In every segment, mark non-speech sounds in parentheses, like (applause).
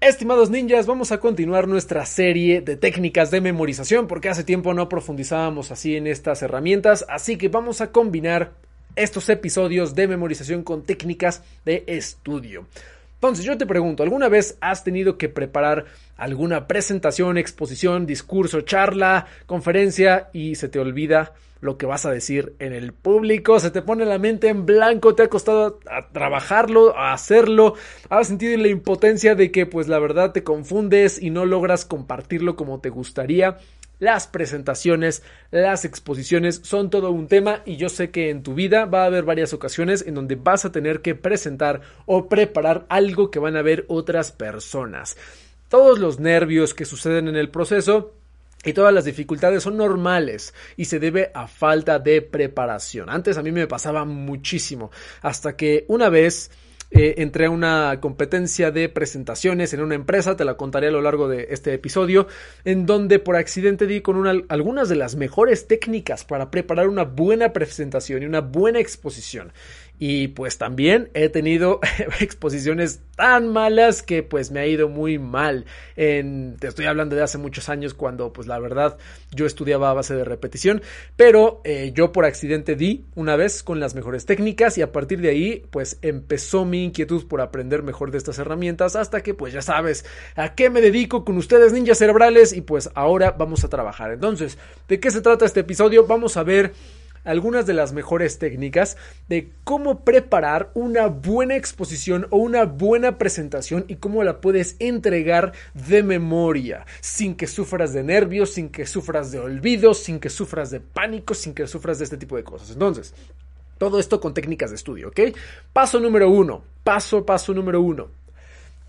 Estimados ninjas, vamos a continuar nuestra serie de técnicas de memorización porque hace tiempo no profundizábamos así en estas herramientas, así que vamos a combinar estos episodios de memorización con técnicas de estudio. Entonces yo te pregunto, ¿alguna vez has tenido que preparar alguna presentación, exposición, discurso, charla, conferencia y se te olvida lo que vas a decir en el público, se te pone la mente en blanco, te ha costado trabajarlo, hacerlo, has sentido la impotencia de que pues la verdad te confundes y no logras compartirlo como te gustaría. Las presentaciones, las exposiciones son todo un tema y yo sé que en tu vida va a haber varias ocasiones en donde vas a tener que presentar o preparar algo que van a ver otras personas. Todos los nervios que suceden en el proceso y todas las dificultades son normales y se debe a falta de preparación. Antes a mí me pasaba muchísimo hasta que una vez eh, entré a una competencia de presentaciones en una empresa, te la contaré a lo largo de este episodio, en donde por accidente di con una, algunas de las mejores técnicas para preparar una buena presentación y una buena exposición. Y pues también he tenido (laughs) exposiciones tan malas que pues me ha ido muy mal. En, te estoy hablando de hace muchos años cuando pues la verdad yo estudiaba a base de repetición. Pero eh, yo por accidente di una vez con las mejores técnicas y a partir de ahí pues empezó mi inquietud por aprender mejor de estas herramientas hasta que pues ya sabes a qué me dedico con ustedes ninjas cerebrales y pues ahora vamos a trabajar. Entonces, ¿de qué se trata este episodio? Vamos a ver algunas de las mejores técnicas de cómo preparar una buena exposición o una buena presentación y cómo la puedes entregar de memoria, sin que sufras de nervios, sin que sufras de olvido, sin que sufras de pánico, sin que sufras de este tipo de cosas. Entonces, todo esto con técnicas de estudio, ¿ok? Paso número uno, paso, paso número uno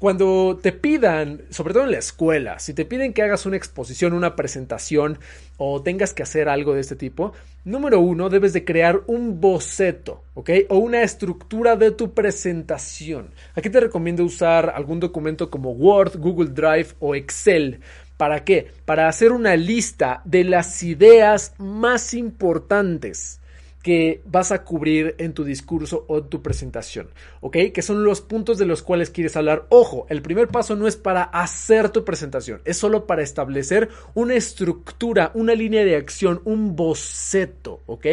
cuando te pidan, sobre todo en la escuela, si te piden que hagas una exposición, una presentación o tengas que hacer algo de este tipo, número uno, debes de crear un boceto, ¿ok? O una estructura de tu presentación. Aquí te recomiendo usar algún documento como Word, Google Drive o Excel. ¿Para qué? Para hacer una lista de las ideas más importantes que vas a cubrir en tu discurso o en tu presentación, ¿ok? Que son los puntos de los cuales quieres hablar. Ojo, el primer paso no es para hacer tu presentación, es solo para establecer una estructura, una línea de acción, un boceto, ¿ok?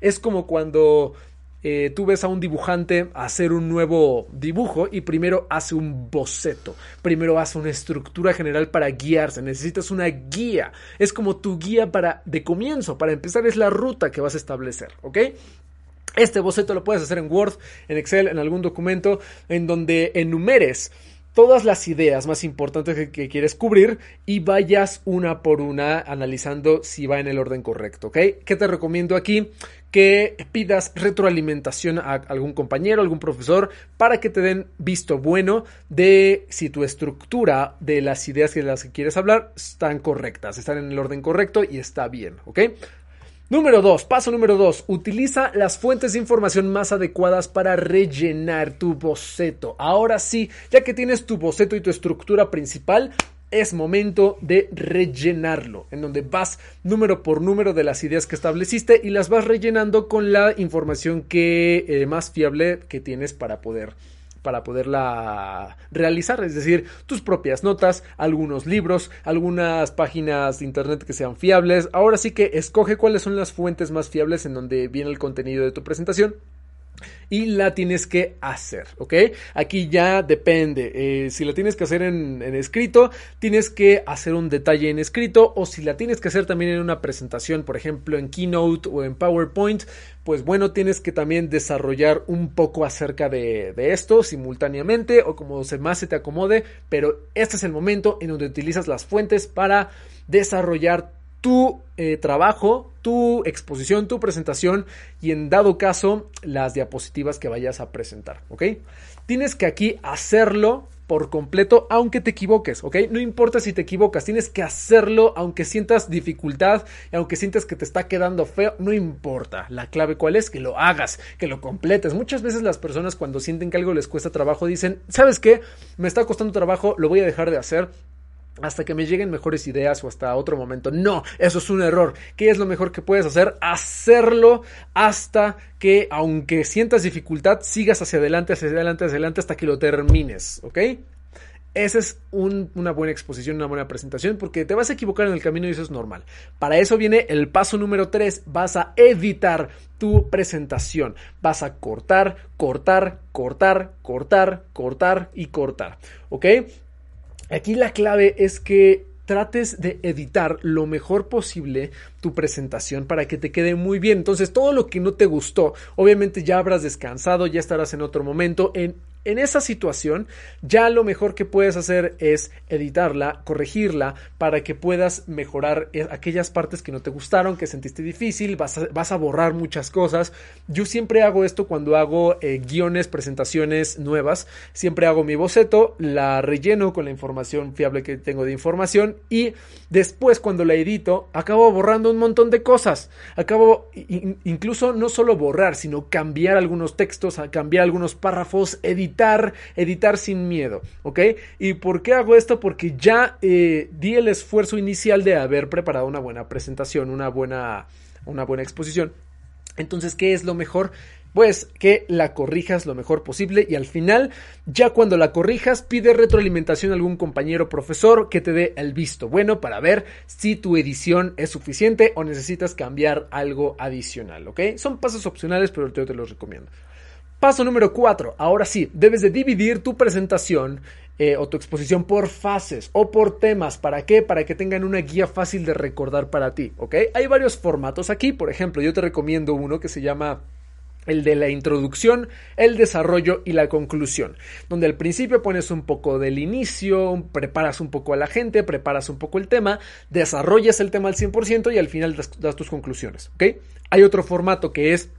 Es como cuando eh, tú ves a un dibujante hacer un nuevo dibujo y primero hace un boceto, primero hace una estructura general para guiarse, necesitas una guía, es como tu guía para de comienzo, para empezar es la ruta que vas a establecer, ¿ok? Este boceto lo puedes hacer en Word, en Excel, en algún documento en donde enumeres todas las ideas más importantes que, quieres cubrir y vayas una por una analizando si va en el orden correcto, ¿ok? ¿Qué te recomiendo aquí? Que pidas retroalimentación a algún compañero, algún profesor, para que te den visto bueno de si tu estructura de las ideas de las que quieres hablar están correctas, están en el orden correcto y está bien, ¿ok? Número 2, paso número 2, utiliza las fuentes de información más adecuadas para rellenar tu boceto. Ahora sí, ya que tienes tu boceto y tu estructura principal, es momento de rellenarlo, en donde vas número por número de las ideas que estableciste y las vas rellenando con la información que eh, más fiable que tienes para poder para poderla realizar, es decir, tus propias notas, algunos libros, algunas páginas de internet que sean fiables. Ahora sí que escoge cuáles son las fuentes más fiables en donde viene el contenido de tu presentación y la tienes que hacer, ¿ok? Aquí ya depende. Eh, si la tienes que hacer en, escrito, tienes que hacer un detalle en escrito o si la tienes que hacer también en una presentación, por ejemplo en Keynote o en PowerPoint, pues bueno, tienes que también desarrollar un poco acerca de, de esto simultáneamente o como se más se te acomode, pero este es el momento en donde utilizas las fuentes para desarrollar tu eh, trabajo, tu exposición, tu presentación y en dado caso las diapositivas que vayas a presentar, ¿ok? Tienes que aquí hacerlo por completo, aunque te equivoques, ¿ok? No importa si te equivocas, tienes que hacerlo aunque sientas dificultad y aunque sientas que te está quedando feo, no importa. La clave cuál es, que lo hagas, que lo completes. Muchas veces las personas cuando sienten que algo les cuesta trabajo dicen, ¿sabes qué? Me está costando trabajo, lo voy a dejar de hacer hasta que me lleguen mejores ideas o hasta otro momento. No, eso es un error. ¿Qué es lo mejor que puedes hacer? Hacerlo hasta que, aunque sientas dificultad, sigas hacia adelante, hacia adelante, hacia adelante hasta que lo termines, ¿ok? Esa es una buena exposición, una buena presentación, porque te vas a equivocar en el camino y eso es normal. Para eso viene el paso número 3, vas a editar tu presentación. Vas a cortar, cortar, cortar, cortar, cortar y cortar. ¿Ok? Aquí la clave es que trates de editar lo mejor posible tu presentación para que te quede muy bien. Entonces, todo lo que no te gustó, obviamente ya habrás descansado, ya estarás en otro momento en en esa situación, ya lo mejor que puedes hacer es editarla, corregirla, para que puedas mejorar eh, aquellas partes que no te gustaron, que sentiste difícil, vas a, borrar muchas cosas. Yo siempre hago esto cuando hago eh, guiones, presentaciones nuevas, siempre hago mi boceto, la relleno con la información fiable que tengo de información y después cuando la edito, acabo borrando un montón de cosas. Acabo incluso no solo borrar, sino cambiar algunos textos, cambiar algunos párrafos, editar editar, editar sin miedo, ¿ok? ¿Y por qué hago esto? Porque ya eh, di el esfuerzo inicial de haber preparado una buena presentación, una buena, una buena exposición. Entonces, ¿qué es lo mejor? Pues que la corrijas lo mejor posible y al final, ya cuando la corrijas, pide retroalimentación a algún compañero profesor que te dé el visto bueno para ver si tu edición es suficiente o necesitas cambiar algo adicional, ¿ok? Son pasos opcionales, pero yo te los recomiendo. Paso número 4. Ahora sí, debes de dividir tu presentación eh, o tu exposición por fases o por temas. ¿Para qué? Para que tengan una guía fácil de recordar para ti, ¿ok? Hay varios formatos aquí. Por ejemplo, yo te recomiendo uno que se llama el de la introducción, el desarrollo y la conclusión, donde al principio pones un poco del inicio, preparas un poco a la gente, preparas un poco el tema, desarrollas el tema al 100% y al final das, das tus conclusiones, ¿ok? Hay otro formato que es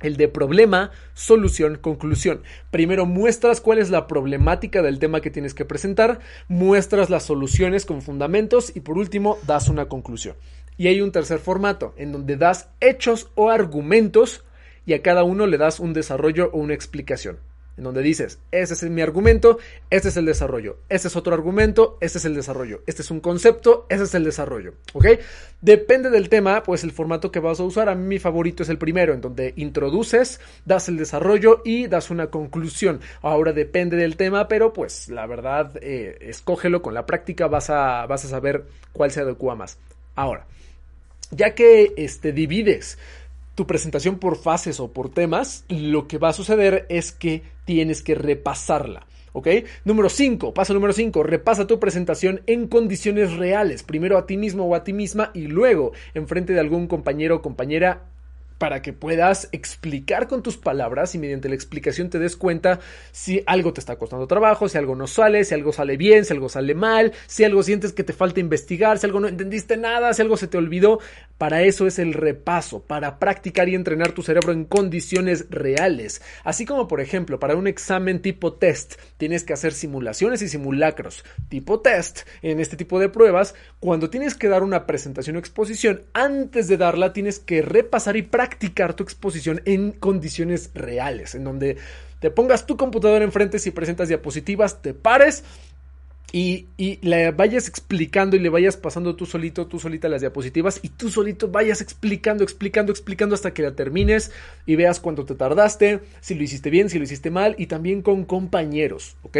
el de problema, solución, conclusión. Primero muestras cuál es la problemática del tema que tienes que presentar, muestras las soluciones con fundamentos y por último das una conclusión. Y hay un tercer formato en donde das hechos o argumentos y a cada uno le das un desarrollo o una explicación en donde dices, ese es mi argumento, este es el desarrollo, este es otro argumento, este es el desarrollo, este es un concepto, ese es el desarrollo, ¿ok? Depende del tema, pues el formato que vas a usar, a mí mi favorito es el primero, en donde introduces, das el desarrollo y das una conclusión. Ahora depende del tema, pero pues la verdad, eh, escógelo con la práctica, vas a, vas a saber cuál se adecua más. Ahora, ya que este, divides tu presentación por fases o por temas, lo que va a suceder es que tienes que repasarla. ¿Ok? Número 5, paso número 5, repasa tu presentación en condiciones reales, primero a ti mismo o a ti misma y luego en frente de algún compañero o compañera para que puedas explicar con tus palabras y mediante la explicación te des cuenta si algo te está costando trabajo, si algo no sale, si algo sale bien, si algo sale mal, si algo sientes que te falta investigar, si algo no entendiste nada, si algo se te olvidó. Para eso es el repaso, para practicar y entrenar tu cerebro en condiciones reales. Así como, por ejemplo, para un examen tipo test, tienes que hacer simulaciones y simulacros tipo test en este tipo de pruebas. Cuando tienes que dar una presentación o exposición, antes de darla tienes que repasar y practicar practicar tu exposición en condiciones reales, en donde te pongas tu computadora enfrente si presentas diapositivas, te pares y, y, le vayas explicando y le vayas pasando tú solito, tú solita las diapositivas y tú solito vayas explicando, explicando, explicando hasta que la termines y veas cuánto te tardaste, si lo hiciste bien, si lo hiciste mal y también con compañeros, ¿ok?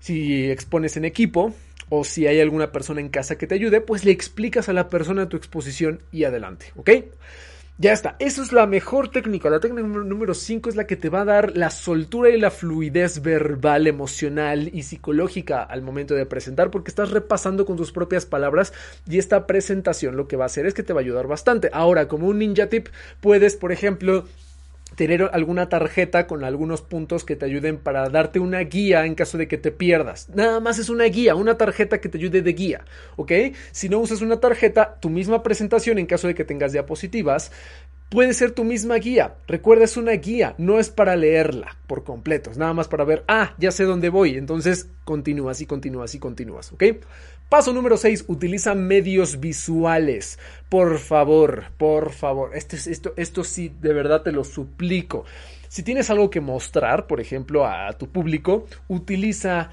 Si expones en equipo o si hay alguna persona en casa que te ayude, pues le explicas a la persona tu exposición y adelante, ¿ok? Ya está, eso es la mejor técnica. La técnica número 5 es la que te va a dar la soltura y la fluidez verbal, emocional y psicológica al momento de presentar, porque estás repasando con tus propias palabras y esta presentación lo que va a hacer es que te va a ayudar bastante. Ahora, como un ninja tip, puedes, por ejemplo, tener alguna tarjeta con algunos puntos que te ayuden para darte una guía en caso de que te pierdas. Nada más es una guía, una tarjeta que te ayude de guía, ¿ok? Si no usas una tarjeta, tu misma presentación en caso de que tengas diapositivas, Puede ser tu misma guía. Recuerda, es una guía, no es para leerla por completo, es nada más para ver, ah, ya sé dónde voy. Entonces continúas y continúas y continúas, ¿ok? Paso número 6, utiliza medios visuales. Por favor, por favor. Esto, esto, esto sí, de verdad te lo suplico. Si tienes algo que mostrar, por ejemplo, a tu público, utiliza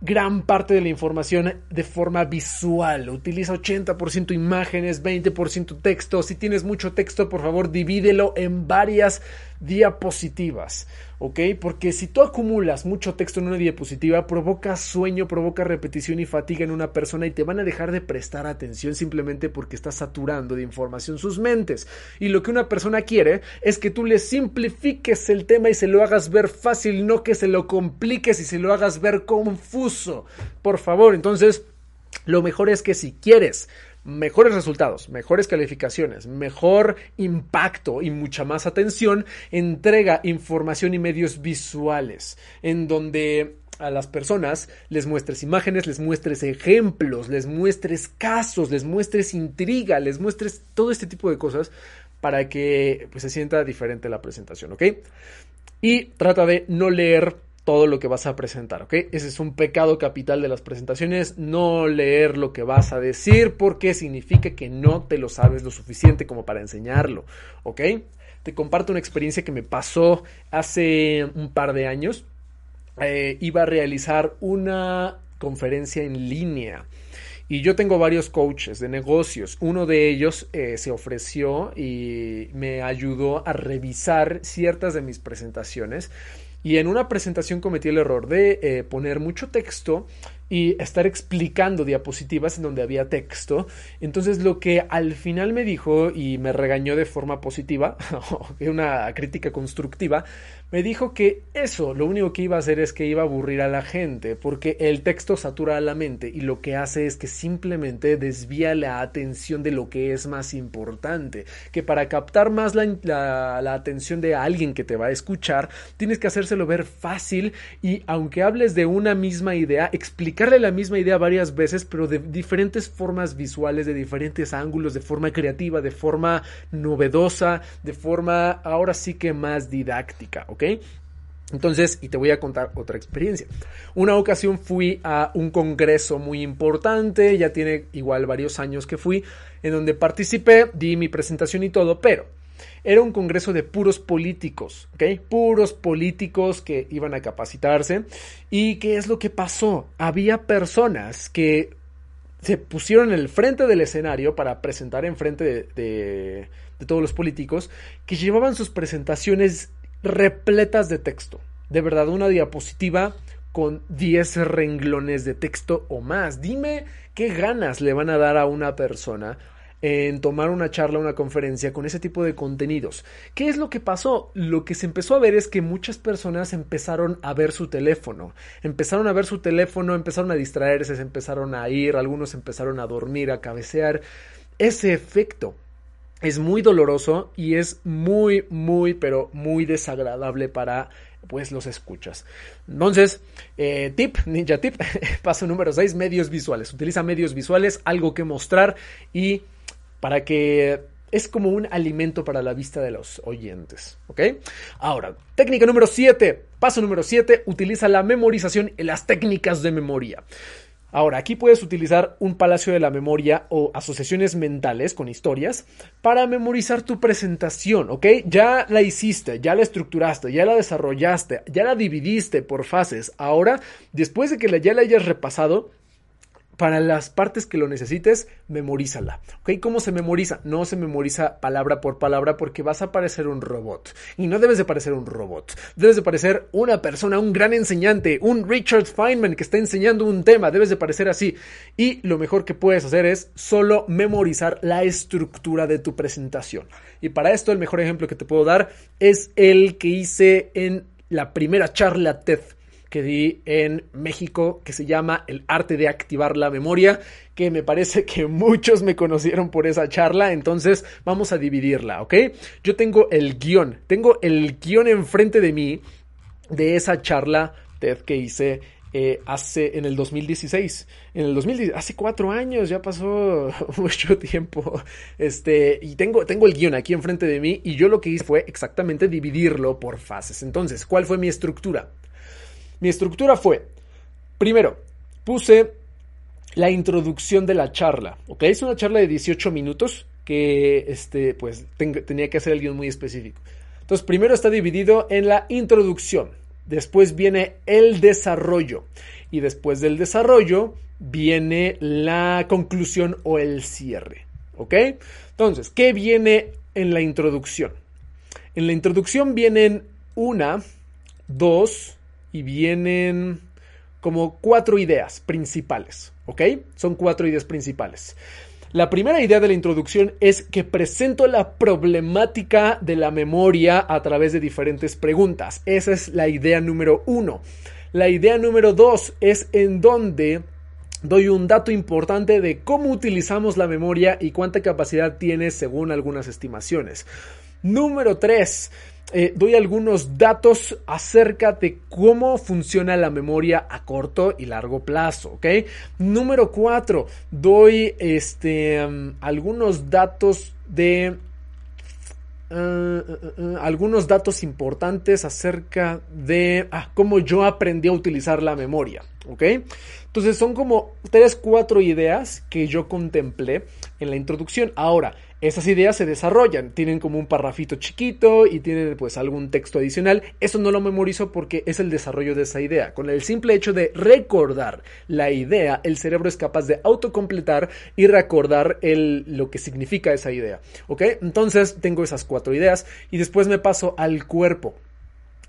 gran parte de la información de forma visual. Utiliza 80% imágenes, 20% texto. Si tienes mucho texto, por favor, divídelo en varias diapositivas, ¿ok? Porque si tú acumulas mucho texto en una diapositiva, provoca sueño, provoca repetición y fatiga en una persona y te van a dejar de prestar atención simplemente porque estás saturando de información sus mentes. Y lo que una persona quiere es que tú le simplifiques el tema y se lo hagas ver fácil, no que se lo compliques y se lo hagas ver confuso. Por favor, entonces, lo mejor es que si quieres mejores resultados, mejores calificaciones, mejor impacto y mucha más atención, entrega información y medios visuales en donde a las personas les muestres imágenes, les muestres ejemplos, les muestres casos, les muestres intriga, les muestres todo este tipo de cosas para que pues, se sienta diferente la presentación, ¿ok? Y trata de no leer todo lo que vas a presentar, ¿ok? Ese es un pecado capital de las presentaciones, no leer lo que vas a decir porque significa que no te lo sabes lo suficiente como para enseñarlo, ¿ok? Te comparto una experiencia que me pasó hace un par de años. Eh, iba a realizar una conferencia en línea. Y yo tengo varios coaches de negocios. Uno de ellos eh, se ofreció y me ayudó a revisar ciertas de mis presentaciones y en una presentación cometí el error de eh, poner mucho texto y estar explicando diapositivas en donde había texto. Entonces lo que al final me dijo y me regañó de forma positiva, (laughs) una crítica constructiva, me dijo que eso lo único que iba a hacer es que iba a aburrir a la gente, porque el texto satura la mente y lo que hace es que simplemente desvía la atención de lo que es más importante, que para captar más la, la atención de alguien que te va a escuchar, tienes que hacérselo ver fácil y aunque hables de una misma idea, explicarle la misma idea varias veces, pero de diferentes formas visuales, de diferentes ángulos, de forma creativa, de forma novedosa, de forma ahora sí que más didáctica, entonces, y te voy a contar otra experiencia. Una ocasión fui a un congreso muy importante, ya tiene igual varios años que fui, en donde participé, di mi presentación y todo, pero era un congreso de puros políticos, ¿ok? Puros políticos que iban a capacitarse. ¿Y qué es lo que pasó? Había personas que se pusieron en el frente del escenario para presentar en frente de todos los políticos que llevaban sus presentaciones repletas de texto. De verdad, una diapositiva con 10 renglones de texto o más. Dime qué ganas le van a dar a una persona en tomar una charla, una conferencia con ese tipo de contenidos. ¿Qué es lo que pasó? Lo que se empezó a ver es que muchas personas empezaron a ver su teléfono, empezaron a ver su teléfono, empezaron a distraerse, se empezaron a ir, algunos empezaron a dormir, a cabecear. Ese efecto es muy doloroso y es muy, muy, pero muy desagradable para pues los escuchas. Entonces, eh, tip, ninja tip, (laughs) paso número 6, medios visuales. Utiliza medios visuales, algo que mostrar y para que es como un alimento para la vista de los oyentes, ¿ok? Ahora, técnica número 7, paso número 7, utiliza la memorización y las técnicas de memoria. Ahora, aquí puedes utilizar un palacio de la memoria o asociaciones mentales con historias para memorizar tu presentación, ¿ok? Ya la hiciste, ya la estructuraste, ya la desarrollaste, ya la dividiste por fases. Ahora, después de que ya la hayas repasado, para las partes que lo necesites, memorízala. ¿Ok? ¿Cómo se memoriza? No se memoriza palabra por palabra porque vas a parecer un robot. Y no debes de parecer un robot. Debes de parecer una persona, un gran enseñante, un Richard Feynman que está enseñando un tema. Debes de parecer así. Y lo mejor que puedes hacer es solo memorizar la estructura de tu presentación. Y para esto el mejor ejemplo que te puedo dar es el que hice en la primera charla TED que di en México que se llama El arte de activar la memoria, que me parece que muchos me conocieron por esa charla, entonces vamos a dividirla, ¿ok? Yo tengo el guion, tengo el guion enfrente de mí de esa charla TED que hice eh, hace en el 2016. En el 2016, hace cuatro años, ya pasó (laughs) mucho tiempo. Este, y tengo, tengo el guion aquí enfrente de mí y yo lo que hice fue exactamente dividirlo por fases. Entonces, ¿cuál fue mi estructura? Mi estructura fue, primero, puse la introducción de la charla, ¿ok? Es una charla de 18 minutos que, este, pues, tenía que hacer el guion muy específico. Entonces, primero está dividido en la introducción, después viene el desarrollo y después del desarrollo viene la conclusión o el cierre, ¿ok? Entonces, ¿qué viene en la introducción? En la introducción vienen una, dos y vienen como cuatro ideas principales, ¿ok? Son cuatro ideas principales. La primera idea de la introducción es que presento la problemática de la memoria a través de diferentes preguntas. Esa es la idea número uno. La idea número dos es en donde doy un dato importante de cómo utilizamos la memoria y cuánta capacidad tiene según algunas estimaciones. Número tres, eh, doy algunos datos acerca de cómo funciona la memoria a corto y largo plazo, ¿ok? Número cuatro, doy este, um, algunos datos de... Uh, uh, uh, algunos datos importantes acerca de ah, cómo yo aprendí a utilizar la memoria, ¿ok? Entonces son como tres, cuatro ideas que yo contemplé en la introducción. Ahora, esas ideas se desarrollan, tienen como un parrafito chiquito y tienen pues algún texto adicional. Eso no lo memorizo porque es el desarrollo de esa idea. Con el simple hecho de recordar la idea, el cerebro es capaz de autocompletar y recordar lo que significa esa idea. ¿Ok? Entonces tengo esas cuatro ideas y después me paso al cuerpo.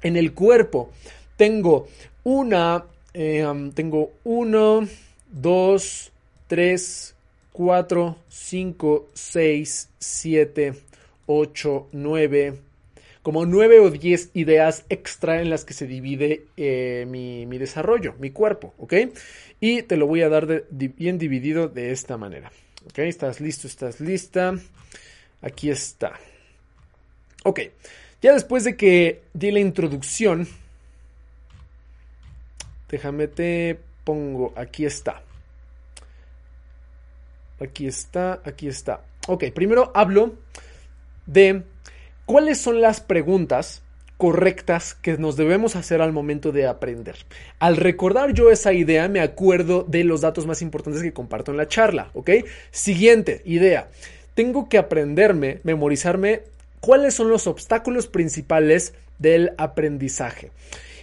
En el cuerpo tengo una, eh, tengo uno, dos, tres, 4, 5, 6, 7, 8, 9, como 9 o 10 ideas extra en las que se divide eh, mi, mi, desarrollo, mi cuerpo, ¿ok? Y te lo voy a dar de, de, bien dividido de esta manera, ¿ok? ¿Estás listo? ¿Estás lista? Aquí está. Ok, ya después de que di la introducción, déjame te pongo, aquí está. Aquí está, aquí está. Ok, primero hablo de cuáles son las preguntas correctas que nos debemos hacer al momento de aprender. Al recordar yo esa idea, me acuerdo de los datos más importantes que comparto en la charla, ¿ok? Siguiente idea. Tengo que aprenderme, memorizarme cuáles son los obstáculos principales del aprendizaje.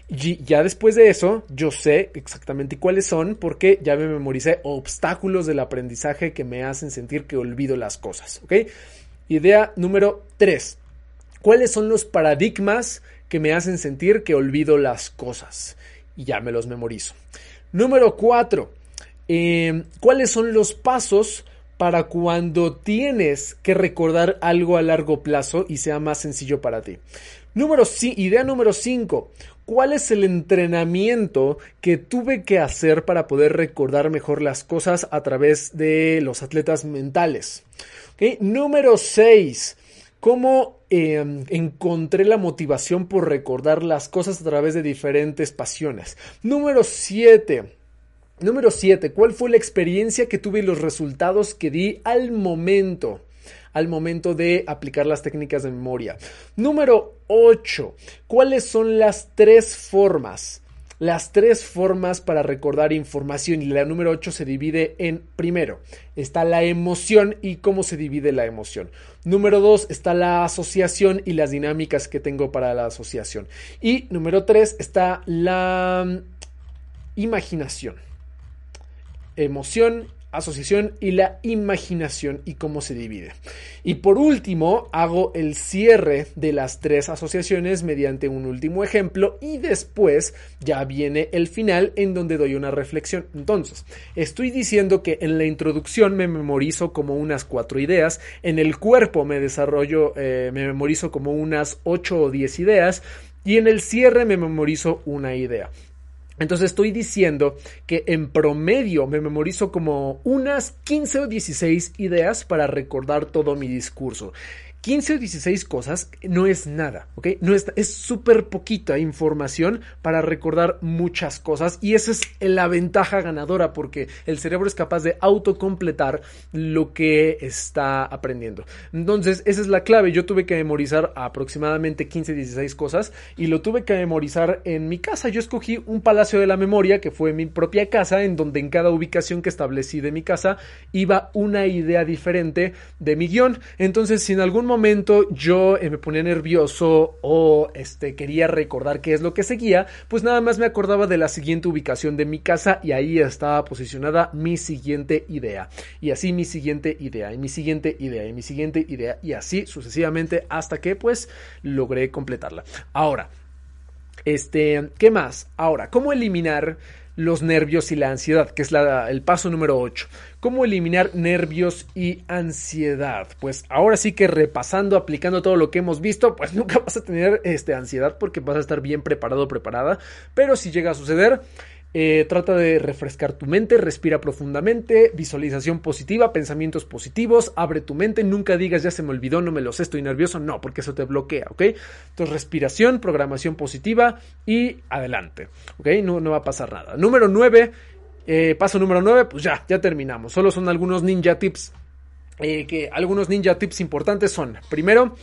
Y ya después de eso, yo sé exactamente cuáles son porque ya me memoricé obstáculos del aprendizaje que me hacen sentir que olvido las cosas. ¿Ok? Idea número 3. ¿Cuáles son los paradigmas que me hacen sentir que olvido las cosas? Y ya me los memorizo. Número 4. Eh, ¿Cuáles son los pasos para cuando tienes que recordar algo a largo plazo y sea más sencillo para ti? Número, idea número 5. ¿Cuál es el entrenamiento que tuve que hacer para poder recordar mejor las cosas a través de los atletas mentales? Número 6. ¿Cómo eh, encontré la motivación por recordar las cosas a través de diferentes pasiones? Número 7. Número 7. ¿Cuál fue la experiencia que tuve y los resultados que di al momento? Al momento de aplicar las técnicas de memoria. Número 8. ¿Cuáles son las tres formas? Las tres formas para recordar información y la número 8 se divide en primero está la emoción y cómo se divide la emoción. Número 2 está la asociación y las dinámicas que tengo para la asociación. Y número 3 está la mm, imaginación. Emoción, asociación y la imaginación y cómo se divide. Y por último, hago el cierre de las tres asociaciones mediante un último ejemplo y después ya viene el final en donde doy una reflexión. Entonces, estoy diciendo que en la introducción me memorizo como unas cuatro ideas, en el cuerpo me desarrollo, eh, me memorizo como unas ocho o diez ideas y en el cierre me memorizo una idea. Entonces estoy diciendo que en promedio me memorizo como unas 15 o 16 ideas para recordar todo mi discurso. 15 o 16 cosas no es nada, ¿ok? No es súper poquita información para recordar muchas cosas y esa es la ventaja ganadora porque el cerebro es capaz de autocompletar lo que está aprendiendo. Entonces, esa es la clave. Yo tuve que memorizar aproximadamente 15, 16 cosas y lo tuve que memorizar en mi casa. Yo escogí un palacio de la memoria que fue mi propia casa en donde en cada ubicación que establecí de mi casa iba una idea diferente de mi guion. Entonces, si en algún momento yo eh, me ponía nervioso o este, quería recordar qué es lo que seguía, pues nada más me acordaba de la siguiente ubicación de mi casa y ahí estaba posicionada mi siguiente idea. Y así mi siguiente idea, y mi siguiente idea, y mi siguiente idea, y así sucesivamente hasta que pues logré completarla. Ahora, este, ¿qué más? Ahora, ¿cómo eliminar los nervios y la ansiedad, que es el paso número 8. ¿Cómo eliminar nervios y ansiedad? Pues ahora sí que repasando, aplicando todo lo que hemos visto, pues (laughs) nunca vas a tener este, ansiedad porque vas a estar bien preparado o preparada. Pero si llega a suceder, eh, trata de refrescar tu mente, respira profundamente, visualización positiva, pensamientos positivos, abre tu mente, nunca digas ya se me olvidó, no me lo sé, estoy nervioso, no, porque eso te bloquea, ¿ok? Entonces respiración, programación positiva y adelante, ¿ok? No, no va a pasar nada. Número 9, eh, paso número 9, pues ya, ya terminamos. Solo son algunos ninja tips eh, que algunos ninja tips importantes son, primero,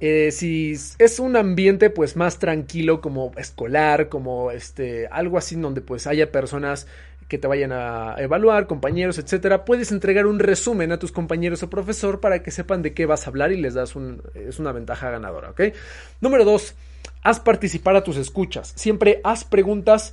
eh, si es un ambiente pues más tranquilo como escolar, como este, algo así donde pues haya personas que te vayan a evaluar, compañeros, etcétera, puedes entregar un resumen a tus compañeros o profesor para que sepan de qué vas a hablar y les das un, es una ventaja ganadora, ¿ok? Número dos, haz participar a tus escuchas. Siempre haz preguntas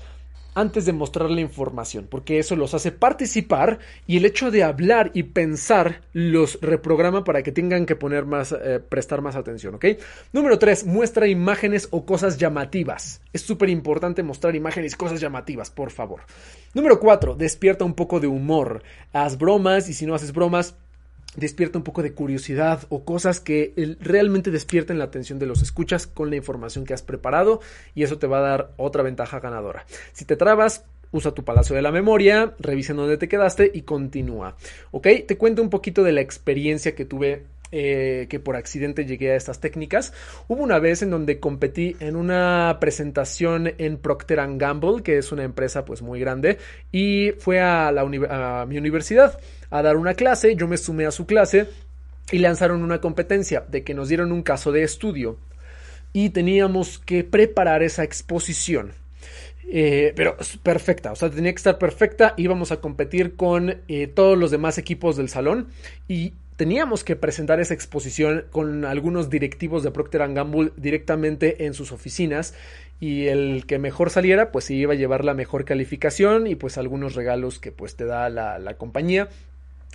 antes de mostrar la información, porque eso los hace participar y el hecho de hablar y pensar los reprograma para que tengan que poner más, eh, prestar más atención, ¿ok? Número 3, muestra imágenes o cosas llamativas. Es súper importante mostrar imágenes y cosas llamativas, por favor. Número 4, despierta un poco de humor. Haz bromas y si no haces bromas, despierta un poco de curiosidad o cosas que realmente despierten la atención de los escuchas con la información que has preparado y eso te va a dar otra ventaja ganadora. Si te trabas, usa tu palacio de la memoria, revisa dónde te quedaste y continúa. ¿Ok? Te cuento un poquito de la experiencia que tuve eh, que por accidente llegué a estas técnicas. Hubo una vez en donde competí en una presentación en Procter Gamble, que es una empresa pues muy grande, y fue a, la mi universidad a dar una clase, yo me sumé a su clase y lanzaron una competencia de que nos dieron un caso de estudio y teníamos que preparar esa exposición. Eh, pero perfecta, o sea, tenía que estar perfecta. Íbamos a competir con eh, todos los demás equipos del salón y teníamos que presentar esa exposición con algunos directivos de Procter Gamble directamente en sus oficinas y el que mejor saliera pues iba a llevar la mejor calificación y pues algunos regalos que pues te da la, la compañía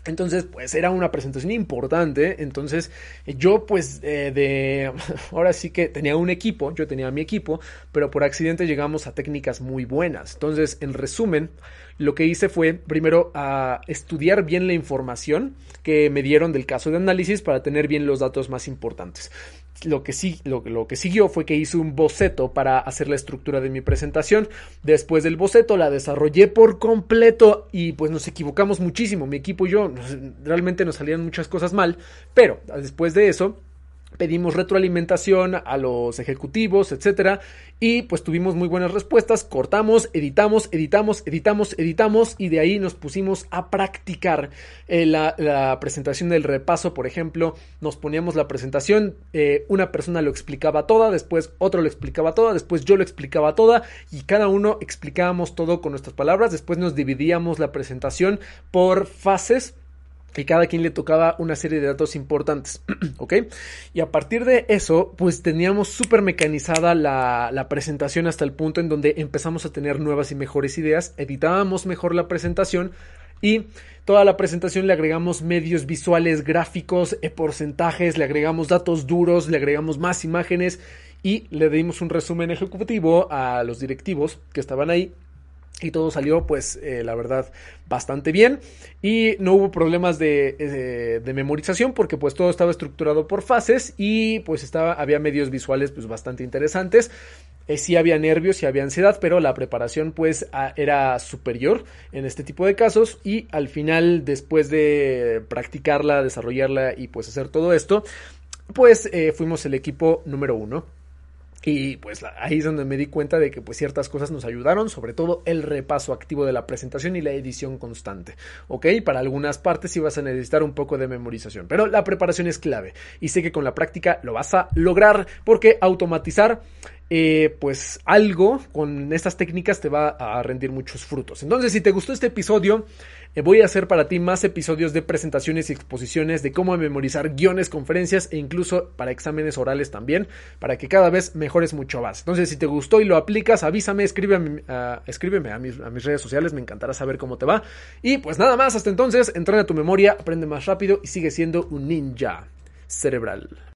entonces, pues era una presentación importante. Entonces, yo pues eh, de... (laughs) Ahora sí que tenía un equipo, yo tenía mi equipo, pero por accidente llegamos a técnicas muy buenas. Entonces, en resumen, lo que hice fue primero a estudiar bien la información que me dieron del caso de análisis para tener bien los datos más importantes lo que, sí, lo, lo, que siguió fue que hice un boceto para hacer la estructura de mi presentación. Después del boceto la desarrollé por completo y pues nos equivocamos muchísimo. Mi equipo y yo realmente nos salían muchas cosas mal, pero después de eso pedimos retroalimentación a los ejecutivos, etcétera, y pues tuvimos muy buenas respuestas, cortamos, editamos, editamos, editamos, editamos y de ahí nos pusimos a practicar eh, la, presentación del repaso, por ejemplo, nos poníamos la presentación, eh, una persona lo explicaba toda, después otro lo explicaba toda, después yo lo explicaba toda y cada uno explicábamos todo con nuestras palabras, después nos dividíamos la presentación por fases y cada quien le tocaba una serie de datos importantes, (clears throat) ¿ok? Y a partir de eso, pues teníamos súper mecanizada la, la, presentación hasta el punto en donde empezamos a tener nuevas y mejores ideas, editábamos mejor la presentación y toda la presentación le agregamos medios visuales, gráficos, e porcentajes, le agregamos datos duros, le agregamos más imágenes y le dimos un resumen ejecutivo a los directivos que estaban ahí y todo salió pues eh, la verdad bastante bien. Y no hubo problemas de, eh, de, memorización porque pues todo estaba estructurado por fases y pues estaba había medios visuales pues bastante interesantes. Eh, sí había nervios, sí había ansiedad, pero la preparación pues era superior en este tipo de casos. Y al final después de practicarla, desarrollarla y pues hacer todo esto, pues fuimos el equipo número uno. Y pues ahí es donde me di cuenta de que pues ciertas cosas nos ayudaron, sobre todo el repaso activo de la presentación y la edición constante. ¿Ok? Para algunas partes sí vas a necesitar un poco de memorización, pero la preparación es clave y sé que con la práctica lo vas a lograr porque automatizar eh, pues algo con estas técnicas te va a rendir muchos frutos. Entonces, si te gustó este episodio, voy a hacer para ti más episodios de presentaciones y exposiciones de cómo memorizar guiones, conferencias e incluso para exámenes orales también, para que cada vez mejores mucho más. Entonces, si te gustó y lo aplicas, avísame, escríbeme, uh, a, mis, a mis redes sociales, me encantará saber cómo te va. Y pues nada más, hasta entonces, entrena tu memoria, aprende más rápido y sigue siendo un ninja cerebral.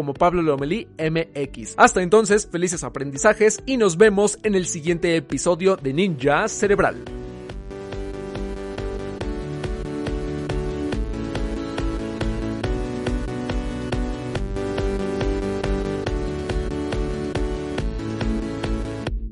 como Pablo Lomelí MX. Hasta entonces, felices aprendizajes y nos vemos en el siguiente episodio de Ninja Cerebral.